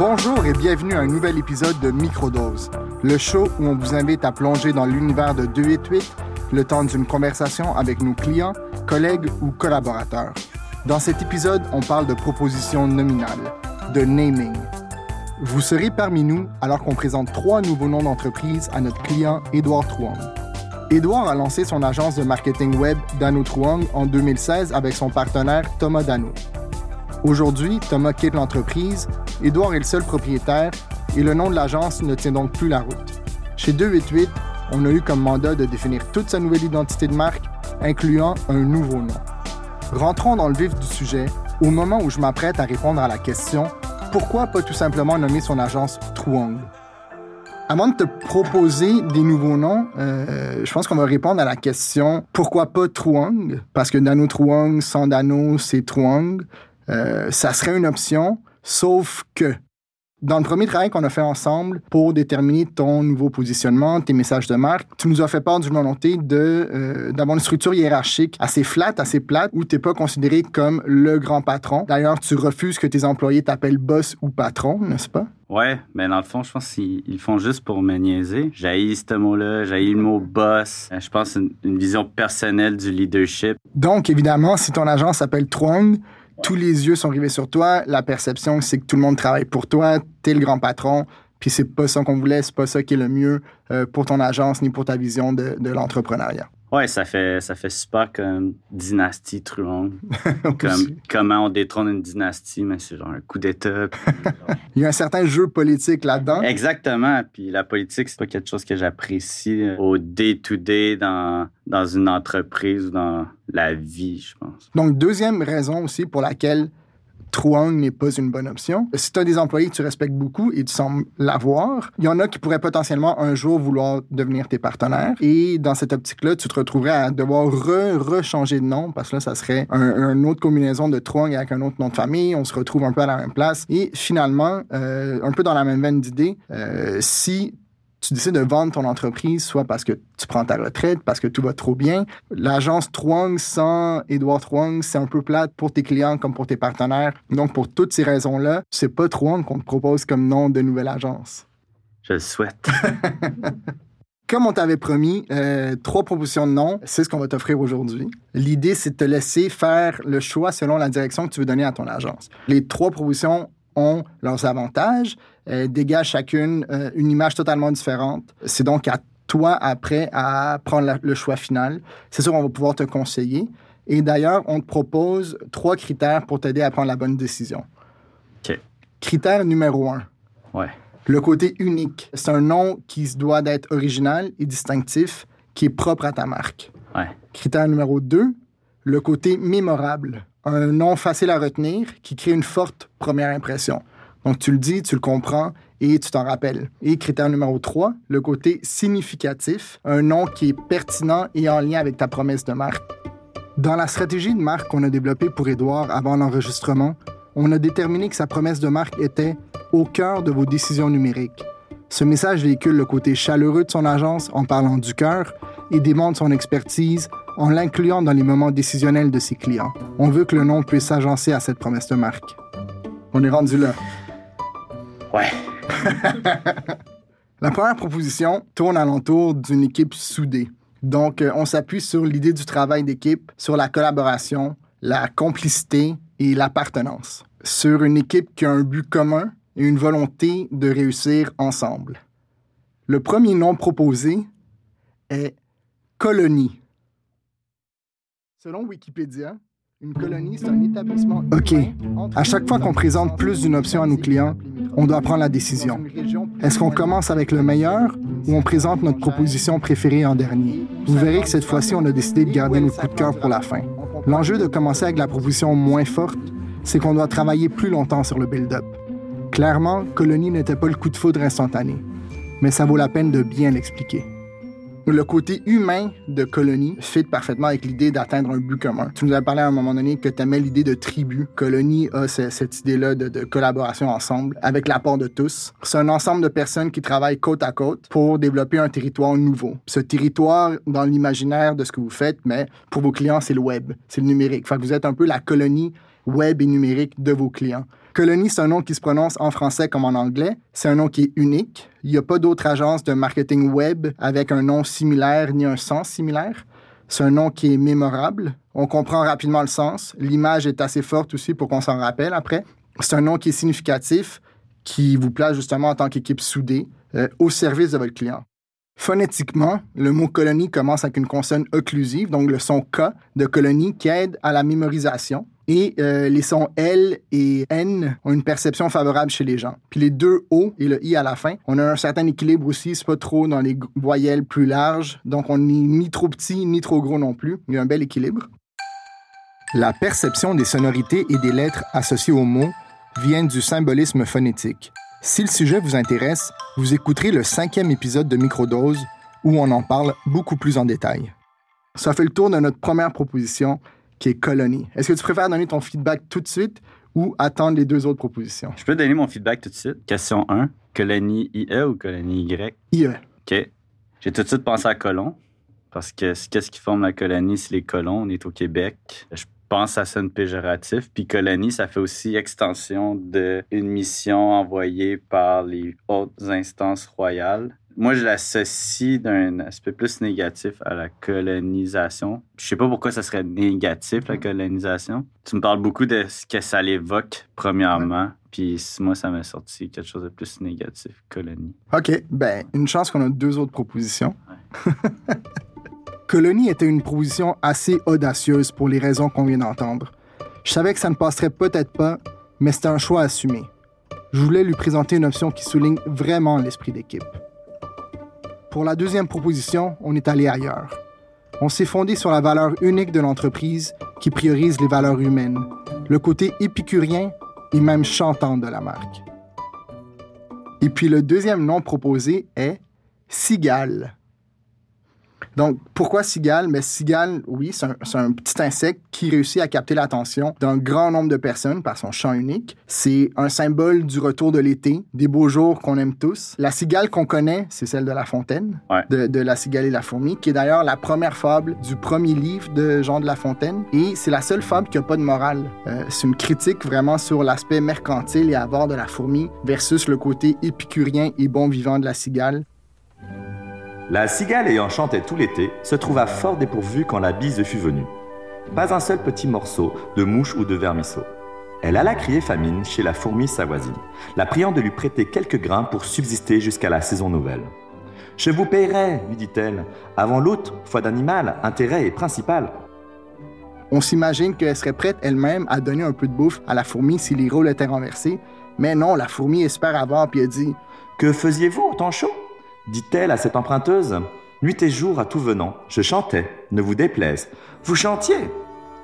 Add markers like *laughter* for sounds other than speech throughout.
Bonjour et bienvenue à un nouvel épisode de Microdose, le show où on vous invite à plonger dans l'univers de 288 le temps d'une conversation avec nos clients, collègues ou collaborateurs. Dans cet épisode, on parle de propositions nominales, de naming. Vous serez parmi nous alors qu'on présente trois nouveaux noms d'entreprise à notre client Édouard Trouang. Édouard a lancé son agence de marketing web Dano Truong en 2016 avec son partenaire Thomas Dano. Aujourd'hui, Thomas quitte l'entreprise, Édouard est le seul propriétaire et le nom de l'agence ne tient donc plus la route. Chez 288, on a eu comme mandat de définir toute sa nouvelle identité de marque, incluant un nouveau nom. Rentrons dans le vif du sujet au moment où je m'apprête à répondre à la question pourquoi pas tout simplement nommer son agence Truong? Avant de te proposer des nouveaux noms, euh, je pense qu'on va répondre à la question pourquoi pas Truong? Parce que Dano Truong, sans Dano, c'est Truong. Euh, ça serait une option, sauf que dans le premier travail qu'on a fait ensemble pour déterminer ton nouveau positionnement, tes messages de marque, tu nous as fait part d'une volonté de, euh, d'avoir une structure hiérarchique assez flat, assez plate, où tu n'es pas considéré comme le grand patron. D'ailleurs, tu refuses que tes employés t'appellent boss ou patron, n'est-ce pas? Ouais, mais dans le fond, je pense qu'ils font juste pour me niaiser. J'haïs ce mot-là, j'haïs le mot boss. Je pense une, une vision personnelle du leadership. Donc, évidemment, si ton agence s'appelle Truong, tous les yeux sont rivés sur toi. La perception, c'est que tout le monde travaille pour toi. T'es le grand patron. Puis c'est pas ça qu'on voulait, c'est pas ça qui est le mieux euh, pour ton agence ni pour ta vision de l'entrepreneuriat. Ouais, ça fait, ça fait super comme dynastie Truong. *laughs* comme comment on détrône une dynastie, mais c'est genre un coup d'État. *laughs* Il y a un certain jeu politique là-dedans. Exactement. Puis la politique, c'est pas quelque chose que j'apprécie euh, au day-to-day dans, dans une entreprise ou dans la vie, je pense. Donc, deuxième raison aussi pour laquelle Truong n'est pas une bonne option. Si tu as des employés que tu respectes beaucoup et tu sembles l'avoir, il y en a qui pourraient potentiellement un jour vouloir devenir tes partenaires. Et dans cette optique-là, tu te retrouverais à devoir re-rechanger de nom parce que là, ça serait un, une autre combinaison de Truong avec un autre nom de famille. On se retrouve un peu à la même place. Et finalement, euh, un peu dans la même veine d'idée, euh, si tu décides de vendre ton entreprise, soit parce que tu prends ta retraite, parce que tout va trop bien. L'agence Truong sans Edouard Truong, c'est un peu plate pour tes clients comme pour tes partenaires. Donc, pour toutes ces raisons-là, c'est pas Truong qu'on te propose comme nom de nouvelle agence. Je le souhaite. *laughs* Comme on t'avait promis, euh, trois propositions de nom, c'est ce qu'on va t'offrir aujourd'hui. L'idée, c'est de te laisser faire le choix selon la direction que tu veux donner à ton agence. Les trois propositions ont leurs avantages, euh, dégagent chacune euh, une image totalement différente. C'est donc à toi, après, à prendre la, le choix final. C'est sûr, on va pouvoir te conseiller. Et d'ailleurs, on te propose trois critères pour t'aider à prendre la bonne décision. OK. Critère numéro un. Ouais. Le côté unique. C'est un nom qui se doit d'être original et distinctif, qui est propre à ta marque. Ouais. Critère numéro 2, le côté mémorable. Un nom facile à retenir qui crée une forte première impression. Donc, tu le dis, tu le comprends et tu t'en rappelles. Et critère numéro 3, le côté significatif. Un nom qui est pertinent et en lien avec ta promesse de marque. Dans la stratégie de marque qu'on a développée pour Édouard avant l'enregistrement, on a déterminé que sa promesse de marque était au cœur de vos décisions numériques. Ce message véhicule le côté chaleureux de son agence en parlant du cœur et démontre son expertise en l'incluant dans les moments décisionnels de ses clients. On veut que le nom puisse s'agencer à cette promesse de marque. On est rendu là. Ouais. *laughs* La première proposition tourne alentour d'une équipe soudée. Donc, euh, on s'appuie sur l'idée du travail d'équipe, sur la collaboration, la complicité et l'appartenance. Sur une équipe qui a un but commun et une volonté de réussir ensemble. Le premier nom proposé est colonie. Selon Wikipédia, une colonie, c'est un établissement. OK. À chaque fois qu'on présente plus d'une option à nos clients, on doit prendre la décision. Est-ce qu'on commence avec le meilleur ou on présente notre proposition préférée en dernier? Vous verrez que cette fois-ci, on a décidé de garder nos coups de cœur pour la fin. L'enjeu de commencer avec la proposition moins forte, c'est qu'on doit travailler plus longtemps sur le build-up. Clairement, Colonie n'était pas le coup de foudre instantané, mais ça vaut la peine de bien l'expliquer. Le côté humain de Colonie fit parfaitement avec l'idée d'atteindre un but commun. Tu nous as parlé à un moment donné que tu aimais l'idée de tribu. Colonie a ce- cette idée-là de, de collaboration ensemble avec l'apport de tous. C'est un ensemble de personnes qui travaillent côte à côte pour développer un territoire nouveau. Ce territoire, dans l'imaginaire de ce que vous faites, mais pour vos clients, c'est le web, c'est le numérique. Fait que vous êtes un peu la colonie web et numérique de vos clients. Colony, c'est un nom qui se prononce en français comme en anglais. C'est un nom qui est unique. Il n'y a pas d'autre agence de marketing web avec un nom similaire ni un sens similaire. C'est un nom qui est mémorable. On comprend rapidement le sens. L'image est assez forte aussi pour qu'on s'en rappelle après. C'est un nom qui est significatif, qui vous place justement en tant qu'équipe soudée euh, au service de votre client. Phonétiquement, le mot colonie commence avec une consonne occlusive, donc le son K de colonie qui aide à la mémorisation. Et euh, les sons L et N ont une perception favorable chez les gens. Puis les deux O et le I à la fin, on a un certain équilibre aussi. C'est pas trop dans les voyelles plus larges. Donc on n'est ni trop petit ni trop gros non plus. Il y a un bel équilibre. La perception des sonorités et des lettres associées aux mots vient du symbolisme phonétique. Si le sujet vous intéresse, vous écouterez le cinquième épisode de Microdose où on en parle beaucoup plus en détail. Ça fait le tour de notre première proposition qui est colonie. Est-ce que tu préfères donner ton feedback tout de suite ou attendre les deux autres propositions? Je peux donner mon feedback tout de suite. Question 1. Colonie IE ou colonie Y? IE. OK. J'ai tout de suite pensé à colon. Parce que qu'est-ce qui forme la colonie? C'est les colons. On est au Québec. Je pense à ça une péjoratif. Puis colonie, ça fait aussi extension d'une mission envoyée par les hautes instances royales. Moi, je l'associe d'un aspect plus négatif à la colonisation. Je sais pas pourquoi ça serait négatif, la colonisation. Tu me parles beaucoup de ce que ça l'évoque, premièrement. Puis moi, ça m'a sorti quelque chose de plus négatif, colonie. OK. Ben, une chance qu'on a deux autres propositions. *laughs* Colonie était une proposition assez audacieuse pour les raisons qu'on vient d'entendre. Je savais que ça ne passerait peut-être pas, mais c'était un choix assumé. Je voulais lui présenter une option qui souligne vraiment l'esprit d'équipe. Pour la deuxième proposition, on est allé ailleurs. On s'est fondé sur la valeur unique de l'entreprise qui priorise les valeurs humaines, le côté épicurien et même chantant de la marque. Et puis le deuxième nom proposé est Cigale. Donc, pourquoi cigale? Mais cigale, oui, c'est un, petit insecte qui réussit à capter l'attention d'un grand nombre de personnes par son chant unique. C'est un symbole du retour de l'été, des beaux jours qu'on aime tous. La cigale qu'on connaît, c'est celle de La Fontaine, de, La cigale et la fourmi, qui est d'ailleurs la première fable du premier livre de Jean de La Fontaine. Et c'est la seule fable qui n'a pas de morale. Euh, c'est une critique vraiment sur l'aspect mercantile et avare de la fourmi versus le côté épicurien et bon vivant de la cigale. La cigale ayant chanté tout l'été se trouva fort dépourvue quand la bise fut venue. Pas un seul petit morceau de mouche ou de vermisseau. Elle alla crier famine chez la fourmi sa voisine, la priant de lui prêter quelques grains pour subsister jusqu'à la saison nouvelle. Je vous payerai, lui dit-elle, avant l'autre, foi d'animal, intérêt et principal. On s'imagine qu'elle serait prête elle-même à donner un peu de bouffe à la fourmi si les rôles étaient renversés, mais non, la fourmi espère avoir puis elle dit Que faisiez-vous au chaud? Dit-elle à cette emprunteuse. Nuit et jour à tout venant, je chantais, ne vous déplaise. Vous chantiez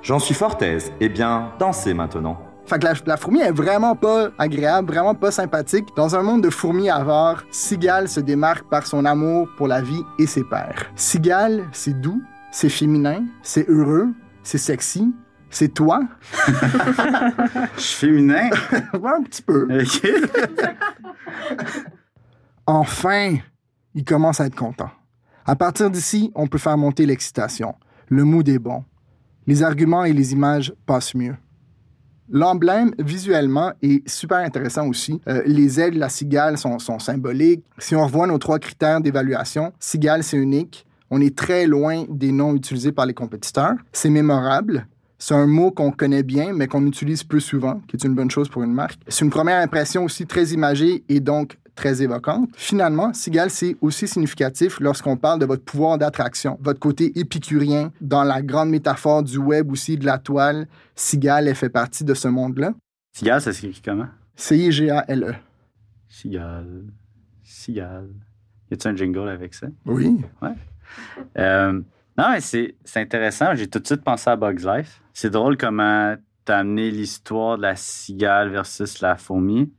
J'en suis fort aise. Eh bien, dansez maintenant. Fait que la, fourmi est vraiment pas agréable, vraiment pas sympathique. Dans un monde de fourmis avares, Cigale se démarque par son amour pour la vie et ses pères. Cigale, c'est doux, c'est féminin, c'est heureux, c'est sexy, c'est toi. *laughs* Je suis féminin? *laughs* ouais, un petit peu. *laughs* enfin, il commence à être content. À partir d'ici, on peut faire monter l'excitation. Le mood est bon. Les arguments et les images passent mieux. L'emblème, visuellement, est super intéressant aussi. Euh, les ailes de la cigale sont, symboliques. Si on revoit nos trois critères d'évaluation, cigale, c'est unique. On est très loin des noms utilisés par les compétiteurs. C'est mémorable. C'est un mot qu'on connaît bien, mais qu'on utilise peu souvent, qui est une bonne chose pour une marque. C'est une première impression aussi très imagée et donc très évoquante. Finalement, Cigale, c'est aussi significatif lorsqu'on parle de votre pouvoir d'attraction, votre côté épicurien dans la grande métaphore du web aussi, de la toile. Cigale, elle fait partie de ce monde-là. Cigale, ça s'écrit comment? C-I-G-A-L-E. Cigale. Cigale. Y a-t-il un jingle avec ça? Oui. Ouais. Euh, non, mais c'est intéressant. J'ai tout de suite pensé à Bugs Life. C'est drôle comment t'as amené l'histoire de la cigale versus la fourmi.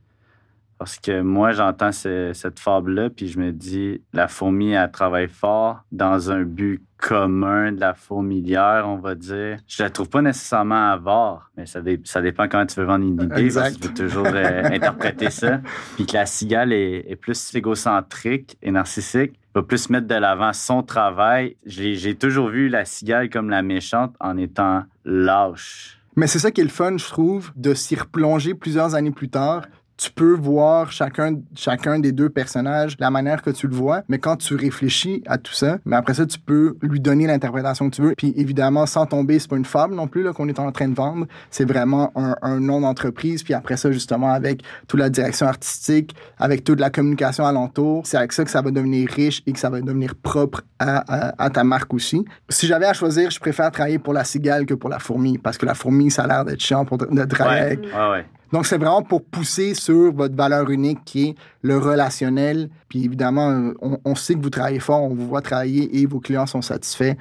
Parce que moi, j'entends cette fable-là, puis je me dis, la fourmi, elle travaille fort dans un but commun de la fourmilière, on va dire. Je la trouve pas nécessairement avare, mais ça, ça dépend comment tu veux vendre une idée. Exact. tu peux toujours euh, *laughs* interpréter ça. Puis que la cigale est, plus égocentrique et narcissique, va plus mettre de l'avant son travail. J'ai toujours vu la cigale comme la méchante en étant lâche Mais c'est ça qui est le fun, je trouve, de s'y replonger plusieurs années plus tard tu peux voir chacun, chacun des deux personnages, la manière que tu le vois, mais quand tu réfléchis à tout ça, mais après ça, tu peux lui donner l'interprétation que tu veux. Puis évidemment, sans tomber, c'est pas une fable non plus qu'on est en train de vendre, c'est vraiment un, un nom d'entreprise. Puis après ça, justement, avec toute la direction artistique, avec toute la communication alentour, c'est avec ça que ça va devenir riche et que ça va devenir propre à, à, ta marque aussi. Si j'avais à choisir, je préfère travailler pour la cigale que pour la fourmi, parce que la fourmi, ça a l'air d'être chiant pour de, travailler ouais, ouais. Donc, c'est vraiment pour pousser sur votre valeur unique qui est le relationnel. Puis évidemment, on, sait que vous travaillez fort, on vous voit travailler et vos clients sont satisfaits.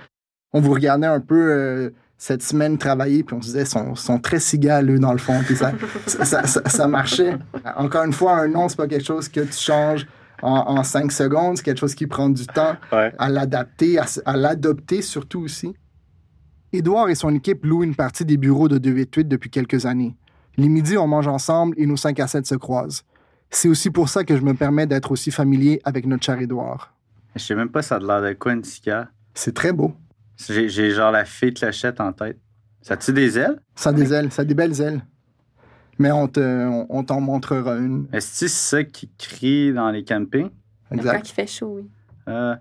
On vous regardait un peu euh, cette semaine travailler, puis on se disait, sont, sont très cigales, eux, dans le fond. Puis ça, *laughs* ça, marchait. Encore une fois, un nom, c'est pas quelque chose que tu changes en, cinq secondes. C'est quelque chose qui prend du temps à l'adapter, à, à l'adopter surtout aussi. Édouard et son équipe louent une partie des bureaux de 288 depuis quelques années. Les midis, on mange ensemble et nos 5 à 7 se croisent. C'est aussi pour ça que je me permets d'être aussi familier avec notre cher Édouard. Je sais même pas ça a l'air de quoi une. C'est très beau. J'ai genre la fée clochette en tête. Ça a-tu des ailes? Ça a des ailes, ça a des belles ailes. Mais on on, t'en montrera une. Est-ce que c'est ça qui crie dans les campings? Exact. Quand il fait chaud, oui. Euh...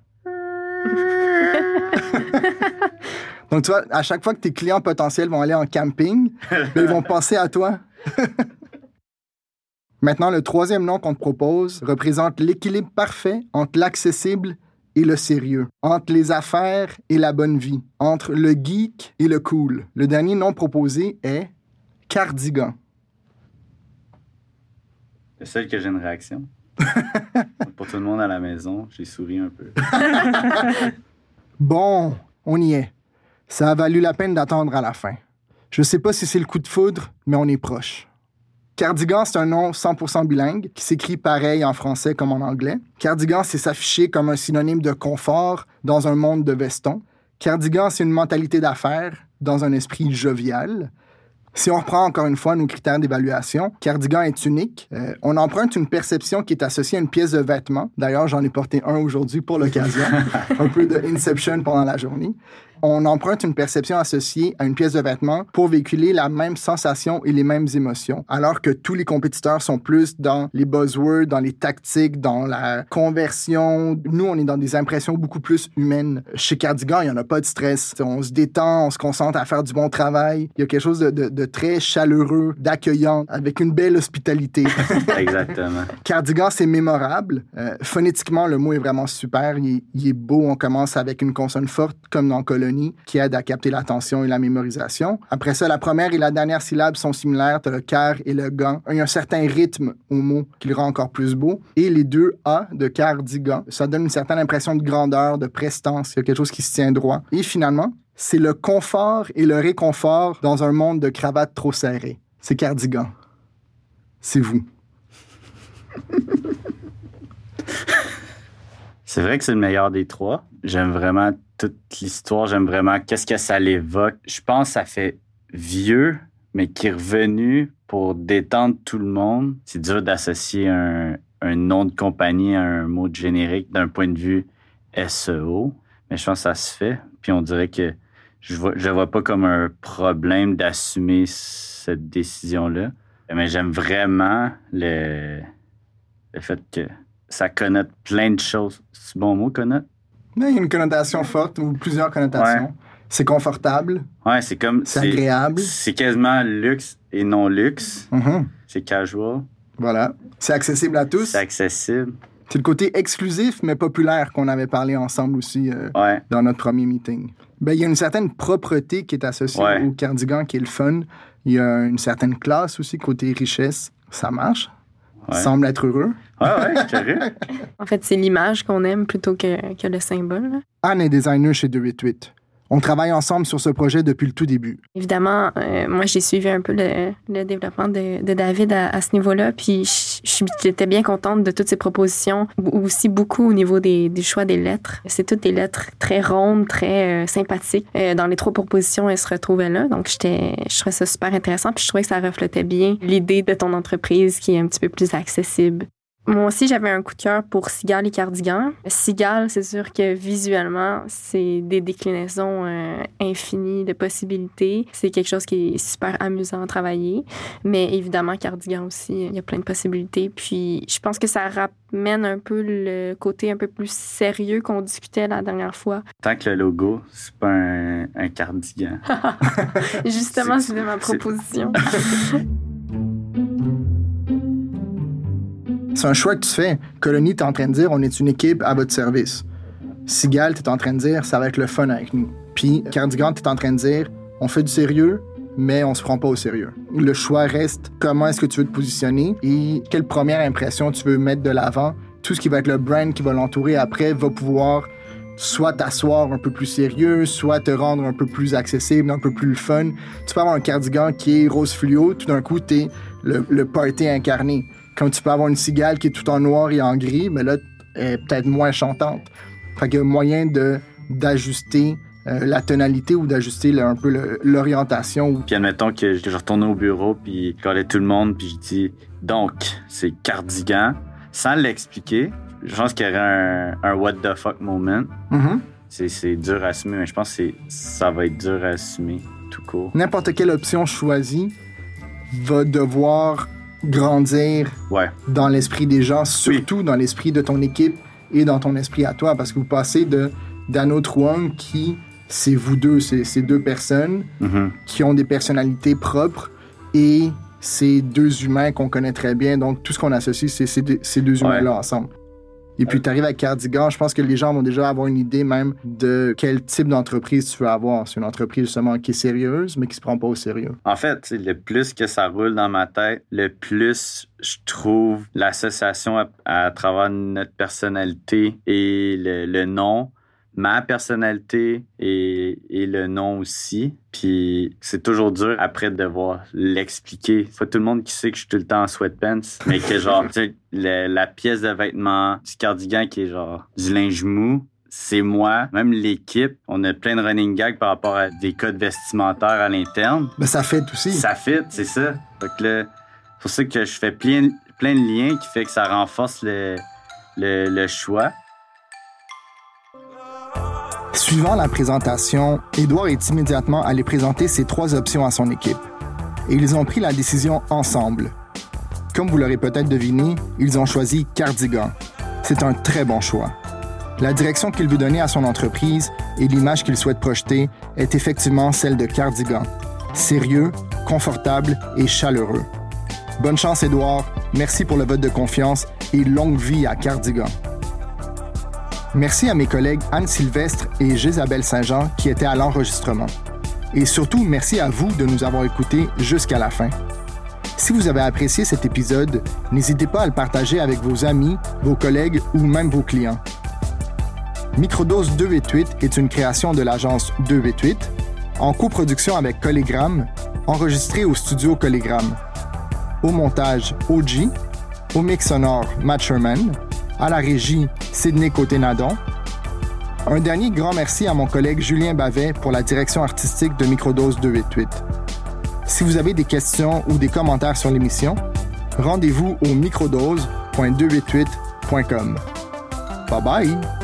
*laughs* Donc, tu vois, à chaque fois que tes clients potentiels vont aller en camping, ben, ils vont penser à toi. *laughs* Maintenant, le troisième nom qu'on te propose représente l'équilibre parfait entre l'accessible et le sérieux, entre les affaires et la bonne vie, entre le geek et le cool. Le dernier nom proposé est Cardigan. C'est seul que j'ai une réaction. Pour tout le monde à la maison, j'ai souri un peu. *laughs* bon, on y est. Ça a valu la peine d'attendre à la fin. Je sais pas si c'est le coup de foudre, mais on est proche. Cardigan, c'est un nom 100% bilingue qui s'écrit pareil en français comme en anglais. Cardigan, c'est s'afficher comme un synonyme de confort dans un monde de veston. Cardigan, c'est une mentalité d'affaires dans un esprit jovial. Si on reprend encore une fois nos critères d'évaluation, Cardigan est unique. Euh, on emprunte une perception qui est associée à une pièce de vêtement. D'ailleurs, j'en ai porté un aujourd'hui pour l'occasion. *laughs* un peu de Inception pendant la journée on emprunte une perception associée à une pièce de vêtement pour véhiculer la même sensation et les mêmes émotions, alors que tous les compétiteurs sont plus dans les buzzwords, dans les tactiques, dans la conversion. Nous, on est dans des impressions beaucoup plus humaines. Chez Cardigan, il n'y en a pas de stress. On se détend, on se concentre à faire du bon travail. Il y a quelque chose de, très chaleureux, d'accueillant, avec une belle hospitalité. *laughs* Exactement. Cardigan, c'est mémorable. Euh, phonétiquement, le mot est vraiment super. Il, il, est beau. On commence avec une consonne forte, comme dans Qui aide à capter l'attention et la mémorisation. Après ça, la première et la dernière syllabe sont similaires. Tu as le car et le gant. Il y a un certain rythme au mot qui le rend encore plus beau. Et les deux A de cardigan, ça donne une certaine impression de grandeur, de prestance. Il y a quelque chose qui se tient droit. Et finalement, c'est le confort et le réconfort dans un monde de cravates trop serrées. C'est cardigan. C'est vous. *laughs* c'est vrai que c'est le meilleur des trois. J'aime vraiment toute l'histoire. J'aime vraiment qu'est-ce que ça l'évoque. Je pense que ça fait vieux, mais qui est revenu pour détendre tout le monde. C'est dur d'associer un, nom de compagnie à un mot de générique d'un point de vue SEO, mais je pense que ça se fait. Puis on dirait que je vois, je vois pas comme un problème d'assumer cette décision-là. Mais j'aime vraiment le, le fait que ça connote plein de choses. C'est bon mot, connote? Mais il y a une connotation forte ou plusieurs connotations. C'est confortable. Ouais, c'est comme. C'est agréable. C'est quasiment luxe et non luxe. Mm-hmm. C'est casual. Voilà. C'est accessible à tous. C'est accessible. C'est le côté exclusif mais populaire qu'on avait parlé ensemble aussi euh, dans notre premier meeting. Ben, il y a une certaine propreté qui est associée au cardigan qui est le fun. Il y a une certaine classe aussi, côté richesse. Ça marche. Semble être heureux. Ouais, ouais, *laughs* en fait, c'est l'image qu'on aime plutôt que, que le symbole. Anne est designer chez 288. On travaille ensemble sur ce projet depuis le tout début. Évidemment, euh, moi, j'ai suivi un peu le, développement de, David à, ce niveau-là, puis j'étais bien contente de toutes ses propositions, aussi beaucoup au niveau des, du choix des lettres. C'est toutes des lettres très rondes, très euh, sympathiques. Euh, dans les trois propositions, elles se retrouvaient là, donc j'étais, je trouvais ça super intéressant, puis je trouvais que ça reflétait bien l'idée de ton entreprise qui est un petit peu plus accessible. Moi aussi, j'avais un coup de cœur pour Cigale et Cardigan. Cigale, c'est sûr que visuellement, c'est des déclinaisons euh, infinies de possibilités. C'est quelque chose qui est super amusant à travailler. Mais évidemment, Cardigan aussi, il y a plein de possibilités. Puis, je pense que ça ramène un peu le côté un peu plus sérieux qu'on discutait la dernière fois. Tant que le logo, c'est pas un, un cardigan. *laughs* Justement, *laughs* c'était ma proposition. *laughs* C'est un choix que tu fais. Colonie, tu es en train de dire on est une équipe à votre service. Sigal, tu es en train de dire ça va être le fun avec nous. Puis Cardigan, tu es en train de dire on fait du sérieux, mais on se prend pas au sérieux. Le choix reste comment est-ce que tu veux te positionner et quelle première impression tu veux mettre de l'avant. Tout ce qui va être le brand qui va l'entourer après va pouvoir soit t'asseoir un peu plus sérieux, soit te rendre un peu plus accessible, un peu plus fun. Tu peux avoir un cardigan qui est rose fluo, tout d'un coup, tu es le, le party incarné. Comme tu peux avoir une cigale qui est tout en noir et en gris, mais là, elle est peut-être moins chantante. Fait qu'il y a moyen de, d'ajuster euh, la tonalité ou d'ajuster le- un peu le- l'orientation. Puis admettons que je je retourne au bureau, puis je regardais tout le monde, puis je dis donc, c'est cardigan, sans l'expliquer. Je pense qu'il y aurait un, un what the fuck moment. Mhm. C'est, c'est dur à assumer, mais je pense que c'est, ça va être dur à assumer tout court. N'importe quelle option choisie va devoir grandir Ouais, dans l'esprit des gens, surtout dans l'esprit de ton équipe et dans ton esprit à toi, parce que vous passez de Dano Truong qui, c'est vous deux, c'est c'est deux personnes Mhm. qui ont des personnalités propres et c'est deux humains qu'on connaît très bien, donc tout ce qu'on associe, c'est ces deux- ces Ouais. humains-là ensemble. Et puis, tu arrives à Cardigan, je pense que les gens vont déjà avoir une idée même de quel type d'entreprise tu veux avoir. C'est une entreprise justement qui est sérieuse, mais qui se prend pas au sérieux. En fait, le plus que ça roule dans ma tête, le plus je trouve l'association à, travers notre personnalité et le nom, ma personnalité et, et le nom aussi. Puis c'est toujours dur après de devoir l'expliquer. Pas tout le monde qui sait que je suis tout le temps en sweatpants, mais que genre, *laughs* tu sais, le- la pièce de vêtement du cardigan qui est genre du linge mou, c'est moi, même l'équipe, on a plein de running gags par rapport à des codes vestimentaires à l'interne. Mais ça fait aussi. Ça fit, c'est ça. Fait que là, c'est pour ça que je fais plein, plein de liens qui fait que ça renforce le, le, le choix. Suivant la présentation, Édouard est immédiatement allé présenter ses trois options à son équipe. Et ils ont pris la décision ensemble. Comme vous l'aurez peut-être deviné, ils ont choisi Cardigan. C'est un très bon choix. La direction qu'il veut donner à son entreprise et l'image qu'il souhaite projeter est effectivement celle de Cardigan. Sérieux, confortable et chaleureux. Bonne chance, Édouard. Merci pour le vote de confiance et longue vie à Cardigan. Merci à mes collègues Anne Sylvestre et Gisabelle Saint-Jean qui étaient à l'enregistrement. Et surtout, merci à vous de nous avoir écoutés jusqu'à la fin. Si vous avez apprécié cet épisode, n'hésitez pas à le partager avec vos amis, vos collègues ou même vos clients. Microdose 288 est une création de l'agence 288 en coproduction avec Collégramme, enregistré au studio Collégramme. Au montage, OG. Au mix sonore, Matt Sherman. À la régie, Sydney Côté-Nadon. Un dernier grand merci à mon collègue Julien Bavet pour la direction artistique de Microdose 288. Si vous avez des questions ou des commentaires sur l'émission, rendez-vous au microdose.288.com. Bye bye!